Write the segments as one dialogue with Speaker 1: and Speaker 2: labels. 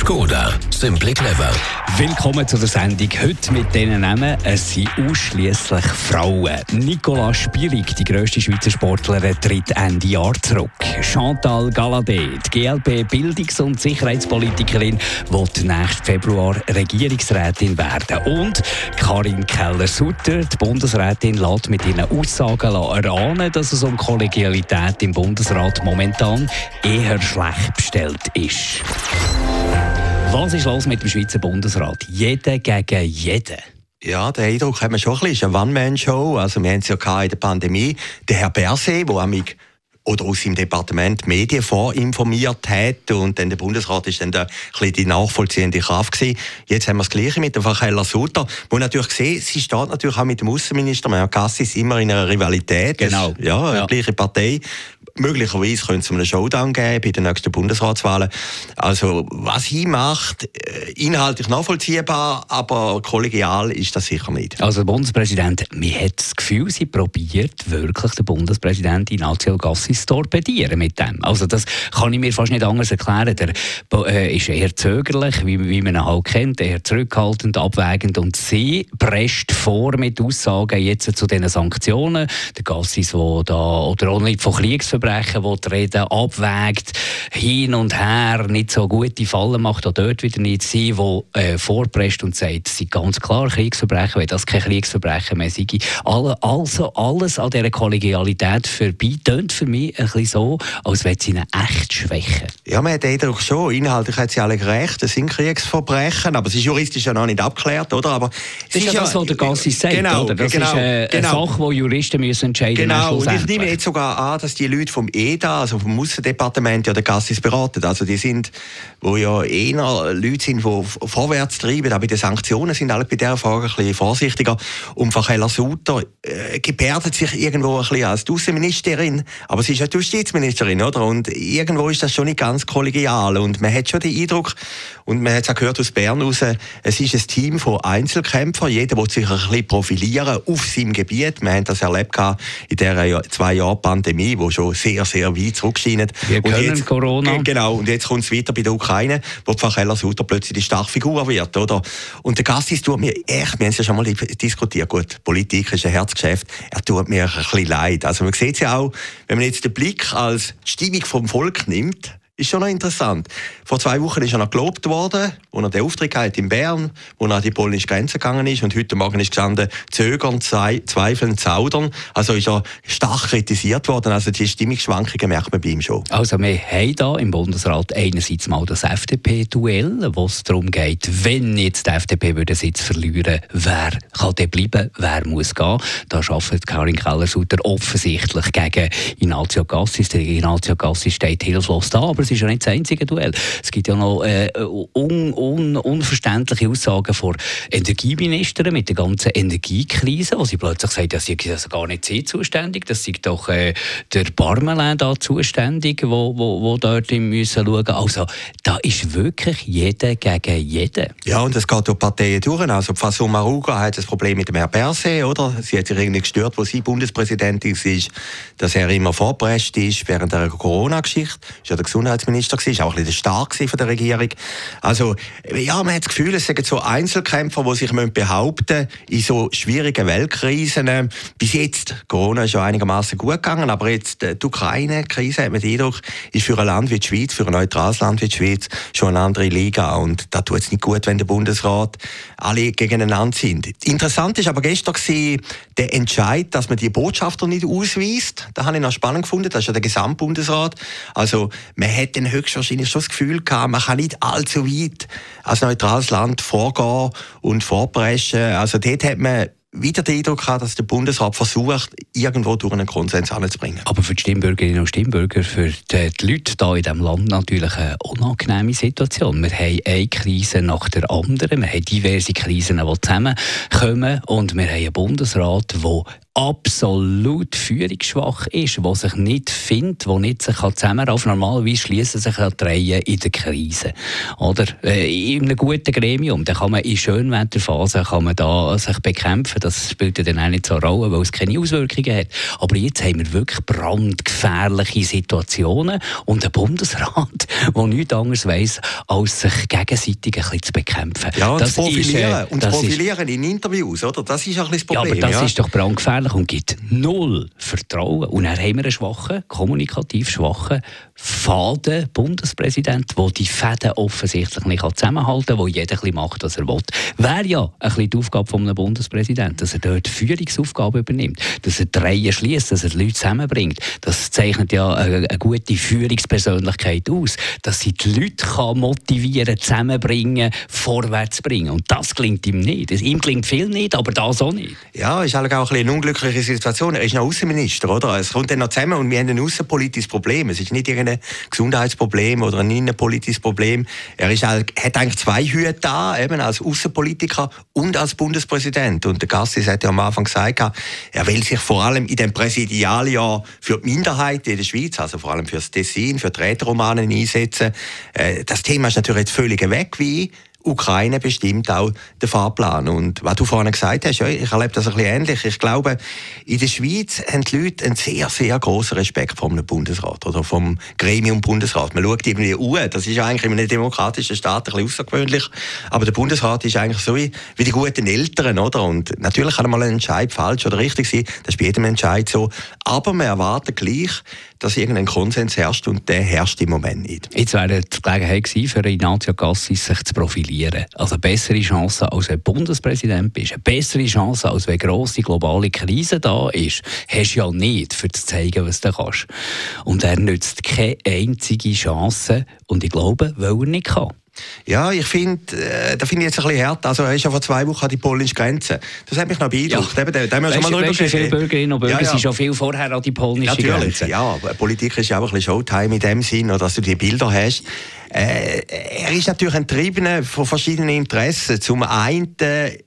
Speaker 1: Skoda. Simply clever.
Speaker 2: Willkommen zu der Sendung. Heute mit diesen Namen. Es sind ausschließlich Frauen. Nicola Spierig, die grösste Schweizer Sportlerin, tritt Ende Jahr zurück. Chantal Galladet, die GLP-Bildungs- und Sicherheitspolitikerin, wird nächsten Februar Regierungsrätin werden. Und Karin Keller-Sutter, die Bundesrätin, lässt mit ihren Aussagen erahnen, dass es um Kollegialität im Bundesrat momentan eher schlecht bestellt ist. Was ist los mit dem Schweizer Bundesrat? Jeder gegen jeden.
Speaker 3: Ja, den Eindruck haben wir schon ein bisschen. Es ist eine One-Man-Show. Also, wir haben es ja in der Pandemie. Der Herr Berset, der mich oder aus seinem Departement Medien vorinformiert hat und dann der Bundesrat ist dann da ein bisschen die nachvollziehende Kraft gewesen. Jetzt haben wir das Gleiche mit der Frau Keller-Sutter, wo natürlich sehen, sie steht natürlich auch mit dem Außenminister, Herr Cassis, immer in einer Rivalität.
Speaker 2: Genau.
Speaker 3: Das, ja, ja, gleiche Partei möglicherweise könnte es einen Showdown geben bei den nächsten Bundesratswahlen. Also, was sie macht, äh, inhaltlich nachvollziehbar, aber kollegial ist das sicher nicht.
Speaker 2: Also, der Bundespräsident, mir hat das Gefühl, sie probiert wirklich den Bundespräsident Ignazio Gassis zu torpedieren mit dem. Also, das kann ich mir fast nicht anders erklären. Der äh, ist eher zögerlich, wie, wie man ihn halt kennt, eher zurückhaltend, abwägend und sie prescht vor mit Aussagen jetzt zu diesen Sanktionen. Der Gassis, der da, oder auch nicht von Kriegsverbrechen Kriegsverbrechen, wo die Rede abwägt, hin und her, nicht so gute Fallen macht, auch dort wieder nicht sie, wo äh, vorpresst und sagt, es sind ganz klar Kriegsverbrechen, wenn das kein Kriegsverbrechen mehr sei. Alle, also alles an dieser Kollegialität vorbei, tönt für mich ein bisschen so, als wenn sie ihn echt schwächen.
Speaker 3: Ja, man hat den Eindruck schon, inhaltlich hat sie alle gerecht, es sind Kriegsverbrechen, aber es ist juristisch ja noch nicht abgeklärt, oder? Aber
Speaker 2: das ist ja das, was der Gassi sagt,
Speaker 3: genau,
Speaker 2: oder? Das
Speaker 3: genau,
Speaker 2: ist äh,
Speaker 3: genau.
Speaker 2: eine Sache, die Juristen müssen entscheiden müssen.
Speaker 3: Genau, und ich nehme jetzt sogar an, dass die Leute vom EDA, also vom Aussendepartement, ja den Gassis beraten. Also die sind, wo ja eher Leute sind, die vorwärts treiben, aber bei den Sanktionen sind alle bei dieser Frage ein bisschen vorsichtiger. Und Frau Keller-Sutter äh, gebärdet sich irgendwo ein bisschen als die Außenministerin, aber sie ist ja die Justizministerin, oder? Und irgendwo ist das schon nicht ganz kollegial und man hat schon den Eindruck, und man hat es auch gehört aus Bern raus, es ist ein Team von Einzelkämpfern, jeder will sich ein bisschen profilieren auf seinem Gebiet. Wir haben das erlebt in dieser zwei Jahren Pandemie, wo schon sehr, sehr weit zurückscheint.
Speaker 2: Wir können jetzt, Corona.
Speaker 3: Genau, und jetzt kommt es weiter bei der Ukraine, wo die Keller Sutter plötzlich die starke Figur wird, oder? Und der Gassis tut mir echt, wir haben es ja schon mal diskutiert, gut, Politik ist ein Herzgeschäft, er tut mir ein bisschen leid. Also man sieht es ja auch, wenn man jetzt den Blick als Stimmung vom Volk nimmt, ist schon noch interessant. Vor zwei Wochen ist er noch gelobt worden, wo er den Auftritt hatte in Bern, wo er an die polnische Grenze gegangen ist und heute Morgen ist gestanden, zögern, zweifeln, zaudern. Also ist er stark kritisiert worden. Also die Stimmungsschwankungen merkt man bei ihm schon.
Speaker 2: Also wir haben hier im Bundesrat einerseits mal das FDP-Duell, wo es darum geht, wenn jetzt die FDP würde Sitz verlieren, wer kann denn bleiben, wer muss gehen. Da arbeitet Karin Keller-Sutter offensichtlich gegen Ignazio Gassis. Der Ignazio Gassis steht hilflos da, aber es ist ja nicht das einzige Duell. Es gibt ja noch äh, un, un, unverständliche Aussagen von Energieministern mit der ganzen Energiekrise, wo sie plötzlich sagen, das ist also gar nicht sie zuständig, das ist doch äh, der Parmelin da zuständig, wo, wo, wo dort müssen schauen. Also da ist wirklich jeder gegen jeden.
Speaker 3: Ja, und es geht durch Parteien durch. Also Faso Maruga hat das Problem mit dem Herrn Berset, oder? Sie hat sich irgendwie gestört, wo sie Bundespräsidentin ist, dass er immer vorpresst ist während der Corona-Geschichte. Ist ja der Gesundheitsminister gewesen, auch ein bisschen stark von der Regierung. Also, ja, man hat das Gefühl, es sind so Einzelkämpfer, die sich behaupten in so schwierigen Weltkrisen. Bis jetzt, Corona ist ja einigermaßen gut gegangen, aber jetzt die Ukraine-Krise, hat man den Eindruck, ist für ein Land wie die Schweiz, für ein neutrales Land wie die Schweiz, schon eine andere Liga. Und da tut es nicht gut, wenn der Bundesrat alle gegeneinander sind. Interessant ist aber gestern der Entscheid, dass man die Botschafter nicht ausweist. Da habe ich noch spannend gefunden. Das ist ja der Gesamtbundesrat. Also, man hat dann höchstwahrscheinlich schon das Gefühl gehabt, man kann nicht allzu weit als neutrales Land vorgehen und vorpreschen. Also dort hat man wieder den Eindruck habe, dass der Bundesrat versucht, irgendwo durch einen Konsens anzubringen.
Speaker 2: Aber für die Stimmbürgerinnen und Stimmbürger, für die, Leute hier in diesem Land natürlich eine unangenehme Situation. Wir haben eine Krise nach der anderen, wir haben diverse Krisen, die zusammenkommen und wir haben einen Bundesrat, der absolut führungsschwach ist, der sich nicht findet, der nicht sich zusammenraufen kann. Normalerweise schließen sich die Reihen in der Krise. Oder? Äh, in einem guten Gremium, da kann man in Schönwetterphasen kann man da sich bekämpfen. Das spielt ja dann auch nicht so eine Rolle, weil es keine Auswirkungen hat. Aber jetzt haben wir wirklich brandgefährliche Situationen und ein Bundesrat, der nichts anderes weiss, als sich gegenseitig ein bisschen zu bekämpfen.
Speaker 3: Ja, und das profilieren, ist, äh, und profilieren ist, in Interviews, oder? Das ist ein bisschen das Problem.
Speaker 2: Ja, aber das ja. ist doch brandgefährlich gefährlich und gibt null Vertrauen. Und dann haben wir einen schwachen, kommunikativ schwachen, faden Bundespräsident, der die Fäden offensichtlich nicht zusammenhalten kann, wo jeder ein macht, was er will. Wäre ja ein bisschen die Aufgabe eines Bundespräsidenten, dass er dort Führungsaufgaben übernimmt, dass er die Reihen schließt, dass er die Leute zusammenbringt. Das zeichnet ja eine, eine gute Führungspersönlichkeit aus, dass sie die Leute kann motivieren, zusammenbringen, vorwärts bringen. Und das klingt ihm nicht. Ihm klingt viel nicht, aber das auch nicht.
Speaker 3: Ja, ist halt auch ein bisschen unglückliche Situation. Er ist noch Außenminister, oder? Es kommt dann noch zusammen und wir haben ein außenpolitisches Problem. Es ist nicht irgendein Gesundheitsproblem oder ein innenpolitisches Problem. Er ist hat eigentlich zwei Hüte da, eben als Außenpolitiker und als Bundespräsident. Und der Gassis hat ja am Anfang gesagt, er will sich vor allem in dem Präsidialjahr für die Minderheit in der Schweiz, also vor allem für das Tessin, für die Räteromanen einsetzen. Äh, das Thema ist natürlich jetzt völlig weg, wie Ukraine bestimmt auch den Fahrplan. Und was du vorhin gesagt hast, ja, ich erlebe das ein bisschen ähnlich. Ich glaube, in der Schweiz haben die Leute einen sehr, sehr großen Respekt vor einem Bundesrat oder vom Gremium Bundesrat. Man schaut irgendwie an, das ist eigentlich in einem demokratischen Staat ein außergewöhnlich, aber der Bundesrat ist eigentlich so wie, wie die guten Eltern, oder? Und natürlich kann mal ein Entscheid falsch oder richtig sein, das ist bei jedem Entscheid so, aber man erwartet gleich, dass irgendein Konsens herrscht und der herrscht im Moment nicht.
Speaker 2: Jetzt wäre die Gelegenheit für Ignacio Cassis sich zu profilieren. Also eine bessere Chance, als wenn Bundespräsident bist, eine bessere Chance, als wenn grosse globale Krise da ist, hast du ja nicht, für zu zeigen, was du kannst. Und er nützt keine einzige Chance und ich glaube, weil er nicht kann.
Speaker 3: Ja, ich finde, äh, da finde ich jetzt ein bisschen hart. Also, er ist ja vor zwei Wochen an die polnische Grenze. Das hat mich noch beeindruckt. Ja.
Speaker 2: Da, da haben wir schon mal weißt, viele Bürgerinnen und Bürger ja, ja. sind schon viel vorher an die polnische
Speaker 3: Natürlich,
Speaker 2: Grenze.
Speaker 3: Ja, Politik ist ja auch ein bisschen Showtime in dem Sinn, dass du die Bilder hast. Äh, er ist natürlich ein Triebener von verschiedenen Interessen. Zum einen,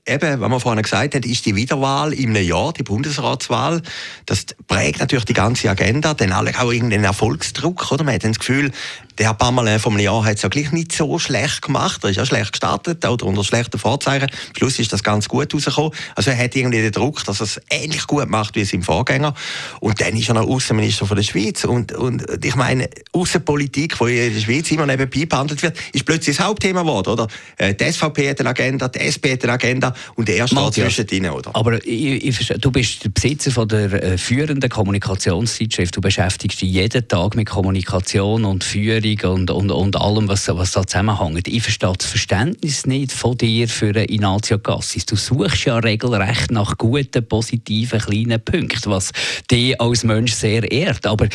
Speaker 3: eben, was man vorhin gesagt hat, ist die Wiederwahl im Jahr, die Bundesratswahl. Das prägt natürlich die ganze Agenda, dann alle auch irgendeinen Erfolgsdruck, oder? Man hat das Gefühl, der Herr Pammerle vom Jahr hat es ja gleich nicht so schlecht gemacht. Er ist ja schlecht gestartet, oder unter schlechten Vorzeichen. Am Schluss ist das ganz gut rausgekommen. Also er hat irgendwie den Druck, dass er es ähnlich gut macht wie sein Vorgänger. Und dann ist er noch Außenminister von der Schweiz. Und, und ich meine, Außenpolitik, die in der Schweiz immer neben nebenbei behandelt wird, ist plötzlich das Hauptthema geworden, oder? Äh, die SVP hat eine Agenda, die SP hat eine Agenda und er steht zwischendrin, oder?
Speaker 2: Aber ich, ich, du bist der Besitzer von der äh, führenden Kommunikationszeitschrift. Du beschäftigst dich jeden Tag mit Kommunikation und Führung und, und, und allem, was, was da zusammenhängt. Ich verstehe das Verständnis nicht von dir für Inacio Cassis. Du suchst ja regelrecht nach guten, positiven, kleinen Punkten, was dich als Mensch sehr ehrt. Aber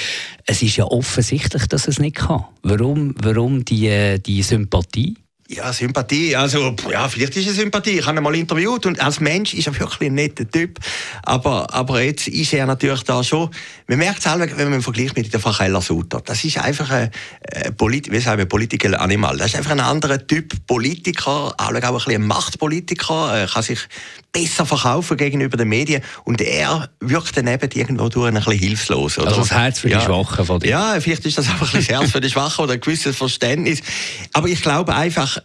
Speaker 2: es ist ja offensichtlich, dass es nicht kann. Warum, warum die, die Sympathie?
Speaker 3: Ja, Sympathie. Also, ja, vielleicht ist es Sympathie. Ich habe ihn mal interviewt und als Mensch ist er wirklich ein netter Typ. Aber, aber jetzt ist er natürlich da schon, man merkt es selber, wenn man vergleicht mit der Facheller Sutter. Das ist einfach ein, ein Polit wie sagen wir, Political Animal. Das ist einfach ein anderer Typ Politiker, auch ein bisschen ein Machtpolitiker, er kann sich besser verkaufen gegenüber den Medien und er wirkt dann eben irgendwo durch ein bisschen hilflos.
Speaker 2: Oder? Also das Herz für
Speaker 3: ja.
Speaker 2: die Schwachen von dir.
Speaker 3: Ja, vielleicht ist das einfach ein das Herz für die Schwachen oder ein gewisses Verständnis. Aber ich glaube einfach,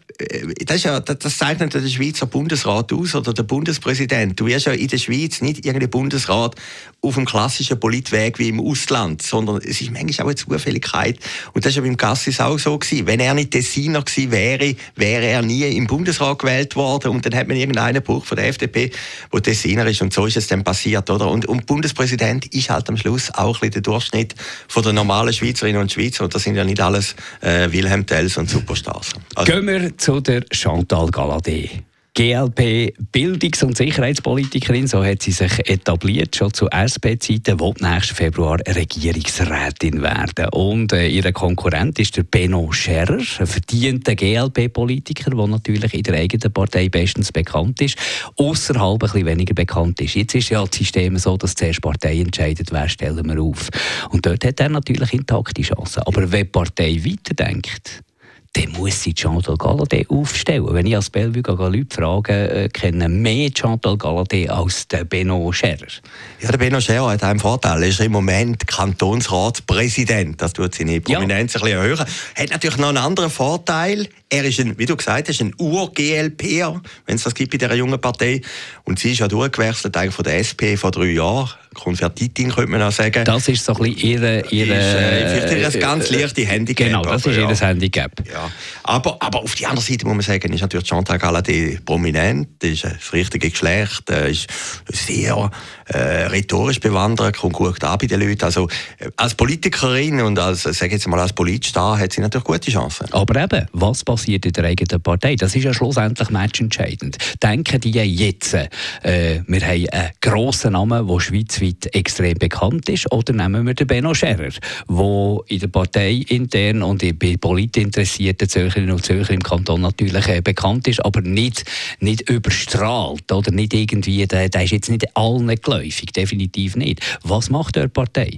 Speaker 3: das, ist ja, das zeichnet der Schweizer Bundesrat aus oder der Bundespräsident. Du wirst ja in der Schweiz nicht irgendein Bundesrat auf dem klassischen Politweg wie im Ausland, sondern es ist manchmal auch eine Zufälligkeit. Und das ist ja beim Gassis auch so gewesen. Wenn er nicht Tessiner gewesen wäre, wäre er nie im Bundesrat gewählt worden und dann hat man irgendeinen Buch von der FDP, wo Tessiner ist und so ist es dann passiert, oder? Und, und Bundespräsident ist halt am Schluss auch ein der Durchschnitt von der normalen Schweizerinnen und Schweizer und das sind ja nicht alles äh, Wilhelm Tells und Superstars.
Speaker 2: Also, zu der Chantal Galadé. GLP Bildungs- und Sicherheitspolitikerin, so hat sie sich etabliert, schon zu SP-Zeiten, will nächsten Februar Regierungsrätin werden. Und äh, ihr Konkurrent ist der Benno Scherrer, ein verdienter GLP-Politiker, der natürlich in der eigenen Partei bestens bekannt ist, außerhalb ein bisschen weniger bekannt ist. Jetzt ist ja das System so, dass zuerst Partei entscheidet, wer stellen wir auf. Und dort hat er natürlich intakte Chancen. Aber wenn die Partei weiterdenkt, dann muss sie Chantal Galladay aufstellen. Wenn ich als Bellevue Leute frage, äh, kennen mehr Chantal Galladay als der Benno Scherer?
Speaker 3: Ja, der Benno Scherer hat einen Vorteil. Er ist im Moment Kantonsratspräsident. Das tut seine Prominenz ja. ein bisschen erhöhen. Hat natürlich noch einen anderen Vorteil. Er ist ein, wie du gesagt hast, ein Ur-GLPer, wenn es das gibt in dieser jungen Partei. Und sie ist ja durchgewechselt eigentlich von der SP vor drei Jahren Konvertitin, könnte man auch sagen.
Speaker 2: Das ist so ein bisschen ihre... ihre ist,
Speaker 3: äh, vielleicht ein ganz äh, leichtes Handicap.
Speaker 2: Genau, das ist ja. ihr Handicap.
Speaker 3: Ja. Aber, aber auf der anderen Seite muss man sagen, ist natürlich Chantal Galladay prominent, ist das richtige Geschlecht, ist sehr äh, rhetorisch bewandert, kommt gut an bei den Leuten. Also äh, als Politikerin und als, sag jetzt mal, als Politstar hat sie natürlich gute Chancen.
Speaker 2: Aber eben, was passiert in der eigenen Partei? Das ist ja schlussendlich matchentscheidend. Denken die jetzt, äh, wir haben einen grossen Namen, der schweizweit extrem bekannt ist, oder nehmen wir den Benno Scherer, der in der Partei intern und bei politinteressierten Zürcherinnen und Zürcher im Kanton natürlich äh, bekannt ist, aber nicht, nicht überstrahlt oder nicht irgendwie, der, der ist jetzt nicht allen geläufig, definitiv nicht. Was macht die Partei?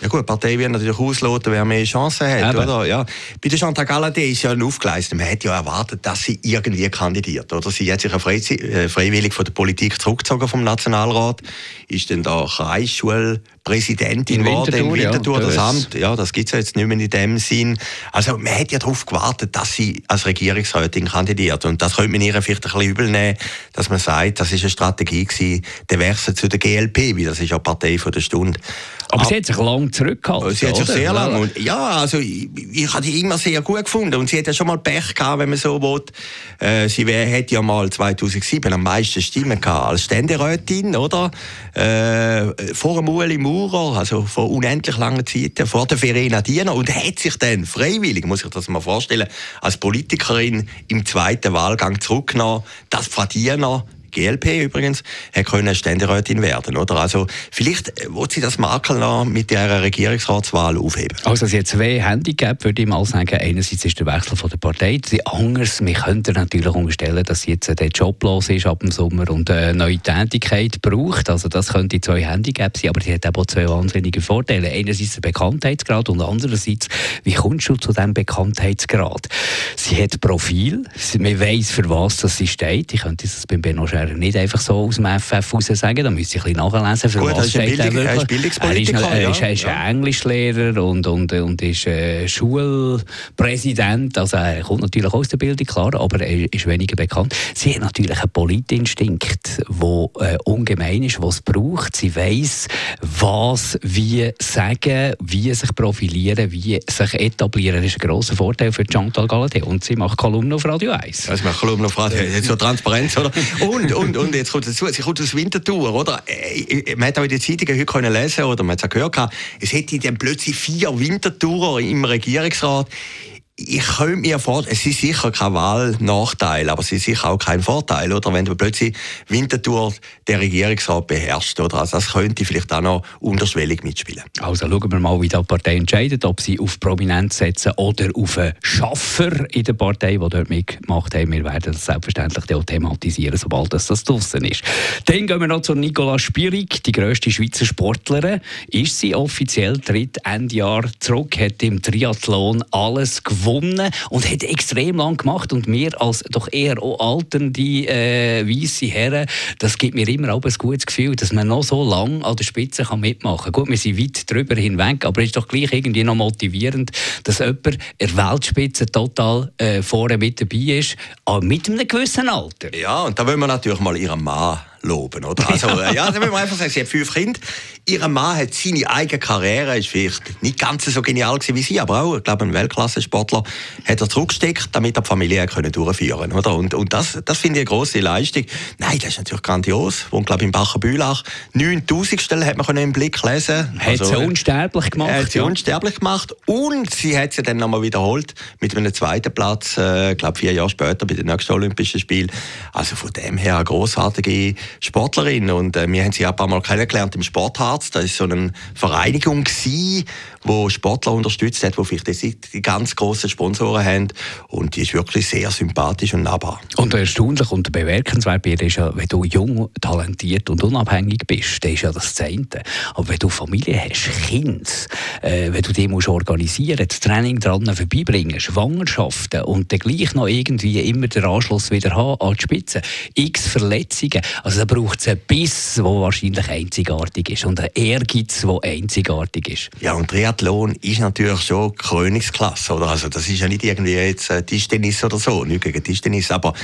Speaker 3: Ja gut, die Partei wird natürlich ausloten, wer mehr Chancen hat, oder? Ja. Bei der Chantal Galladay ist ja aufgeleistet. Man hätte ja erwartet, dass sie irgendwie kandidiert, oder? Sie hat sich ja äh, freiwillig von der Politik zurückgezogen vom Nationalrat, ist dann da Kreisschulpräsidentin geworden in Winterthur, ja, das Amt. Ja, das gibt es ja jetzt nicht mehr in dem Sinn. Also man hätte ja darauf gewartet, dass sie als Regierungsrätin kandidiert. Und das könnte man ihr vielleicht ein bisschen übel nehmen, dass man sagt, das ist eine Strategie gewesen, der Wechsel zu der GLP, weil das ist ja Partei von der Stunde.
Speaker 2: Aber, Aber sie hat sich lang zurückgehalten.
Speaker 3: Sie hat sich sehr lange. Und ja, also ich, ich habe die immer sehr gut gefunden. Und sie hat ja schon mal Pech gehabt, wenn man so will. Äh, sie hätte ja mal 2007 am meisten Stimmen gehabt als Ständerätin, oder? Äh, vor dem Ueli Maurer, also vor unendlich langer Zeit, vor der Verena Diener. Und hat sich dann freiwillig, muss ich das mal vorstellen, als Politikerin im zweiten Wahlgang zurückgenommen, dass Frau Diener GLP übrigens, hat können Ständerätin werden, oder? Also, vielleicht äh, wird sie das Makel noch mit der Regierungsratswahl aufheben.
Speaker 2: Also, sie hat zwei Handicap, würde ich mal sagen. Einerseits ist der Wechsel von der Partei. Anders, wir könnten natürlich unterstellen, dass sie jetzt der Job los ist ab dem Sommer und eine neue Tätigkeit braucht. Also, das könnte zwei Handicaps sein, aber sie hat auch zwei wahnsinnige Vorteile. Einerseits der Bekanntheitsgrad und andererseits, wie kommst du zu diesem Bekanntheitsgrad? Sie hat Profil, man weiß, für was das sie steht. Ich könnte das beim Benno er nicht einfach so aus dem FF raus sagen. Da müsste ich ein bisschen nachlesen, für
Speaker 3: Gut,
Speaker 2: was
Speaker 3: steht er wirklich. Er ist Bildungspolitiker,
Speaker 2: er ist, er ist, ja. Englischlehrer und, und, und ist äh, Schulpräsident. Also er kommt natürlich aus der Bildung, klar, aber er ist weniger bekannt. Sie hat natürlich einen Politinstinkt, der äh, ungemein ist, was es braucht. Sie weiß, was, wie sagen, wie sich profilieren, wie sich etablieren. Das ist ein grosser Vorteil für Chantal Galladay. Und sie macht Kolumnen auf Radio 1.
Speaker 3: Ja, sie macht Kolumnen auf Radio 1. So Transparenz, oder? Und und, und jetzt kommt dazu, sie kommt aus Winterthur, oder? Äh, äh, man hat auch in den Zeitungen heute können lesen oder man hat es auch gehört, es hätte dann plötzlich vier Winterthurer im Regierungsrat ich könnte mir vorstellen, es ist sicher kein Wahlnachteil, aber es ist sicher auch kein Vorteil, oder? Wenn du plötzlich Winterthur der Regierungsrat beherrscht, oder? Also das könnte vielleicht auch noch unterschwellig mitspielen.
Speaker 2: Also schauen wir mal, wie die Partei entscheidet, ob sie auf Prominenz setzen oder auf einen Schaffer in der Partei, die dort mitgemacht haben. Wir werden das selbstverständlich auch thematisieren, sobald das, das draussen ist. Dann gehen wir noch zu Nicola Spirig, die grösste Schweizer Sportlerin. Ist sie offiziell, tritt Ende Jahr zurück, hat im Triathlon alles gewonnen gewonnen und hat extrem lang gemacht. Und mir als doch eher auch alternde äh, weiße Herren, das gibt mir immer auch ein gutes Gefühl, dass man noch so lange an der Spitze kann mitmachen kann. Gut, wir sind weit drüber hinweg, aber es ist doch gleich irgendwie noch motivierend, dass jemand in der Weltspitze total äh, vorne mit dabei ist, aber mit einem gewissen Alter.
Speaker 3: Ja, und da wollen wir natürlich mal ihren Mann loben, oder? Also, äh, ja, das muss man einfach sagen, sie hat fünf Kinder. Ihr Mann hat seine eigene Karriere, ist vielleicht nicht ganz so genial gewesen wie sie, aber auch, ich glaube, ein Weltklasse-Sportler hat er zurückgesteckt, damit er die Familie können durchführen oder? Und, und das, das finde ich eine grosse Leistung. Nein, das ist natürlich grandios. Und, glaube ich, in Bacher-Bülach 9000 Stellen hat man können im Blick lesen.
Speaker 2: Hat also, sie unsterblich gemacht.
Speaker 3: Hat sie ja. unsterblich gemacht. Und sie hat sie dann nochmal wiederholt mit einem zweiten Platz, äh, glaube vier Jahre später bei den nächsten Olympischen Spielen. Also von dem her eine grossartige Sportlerin. Und äh, wir haben sie ein paar Mal kennengelernt im Sportharz. Das war so eine Vereinigung, gewesen, wo Sportler unterstützt hat, wo vielleicht die, ganz grossen Sponsoren haben. Und die ist wirklich sehr sympathisch und nahbar.
Speaker 2: Und erstaunlich und bemerkenswert bei ist ja, wenn du jung, talentiert und unabhängig bist, das ist ja das Zehnte. Aber wenn du Familie hast, Kind, äh, wenn du die musst organisieren, das Training dran vorbeibringen, Schwangerschaften und dann gleich noch irgendwie immer den Anschluss wieder haben an die Spitze, x Verletzungen, also da braucht es einen Biss, der wahrscheinlich einzigartig ist und einen Ehrgeiz, der einzigartig ist.
Speaker 3: Ja, und Triathlon ist natürlich schon Königsklasse, oder? Also das ist ja nicht irgendwie jetzt äh, Tischtennis oder so, nicht gegen Tischtennis, aber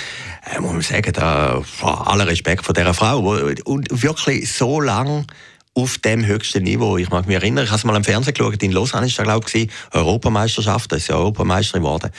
Speaker 3: äh, muss man sagen, da, aller Respekt vor dieser Frau, und wirklich so lange auf dem höchsten Niveau. Ich mag mich erinnern, ich habe es mal im Fernsehen geschaut, in Lausanne ist da glaube ich Europameisterschaft, da ist ja Europameisterin geworden.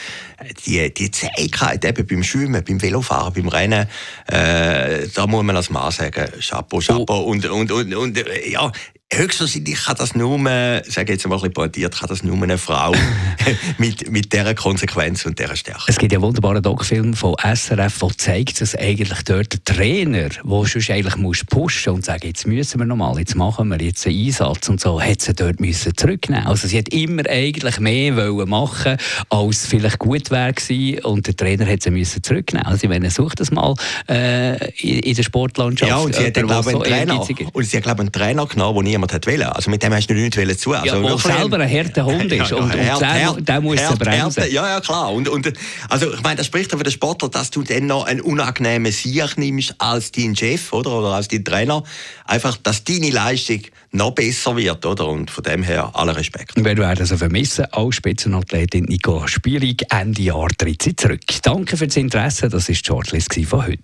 Speaker 3: Die, die Zähigkeit eben beim Schwimmen, beim Velofahren, beim Rennen, äh, da muss man als Mann sagen, Chapeau, Chapeau. Oh. Und, und, und, und ja, höchstwahrscheinlich kann das nur, sage jetzt mal ein bisschen pointiert, kann das nur eine Frau mit, mit dieser Konsequenz und dieser Stärke.
Speaker 2: Es gibt ja einen wunderbaren Doc-Film von SRF, der zeigt, dass eigentlich dort der Trainer, der sonst eigentlich muss pushen und sagen, jetzt müssen wir nochmal, jetzt machen wir jetzt einen Einsatz und so, hat sie dort müssen zurücknehmen. Also sie hat immer eigentlich mehr wollen machen, als vielleicht gut wäre gewesen und der Trainer hat sie müssen zurücknehmen. Also ich meine, sucht das mal äh, in, in der Sportlandschaft.
Speaker 3: Ja, und sie hat, glaube so einen Trainer, und sie hat, glaube einen Trainer genommen, der niemand wollte. Also mit dem hast du nichts zu. Also
Speaker 2: ja, selber ein harter Hund ist. Ja, ja, und, und der, der muss hart, bremsen.
Speaker 3: ja, ja, klar. Und, und, also ich meine, das spricht für den Sportler, dass du dann noch einen unangenehmen Sieg nimmst als dein Chef oder, oder als dein Trainer. Einfach, dass deine Leistung noch besser wird, oder? Und von dem her aller Respekt.
Speaker 2: Wir werden also vermissen, als Spitzenathletin Nico Spierig Ende Jahr tritt sie zurück. Danke für das Interesse, das war die Shortlist von heute.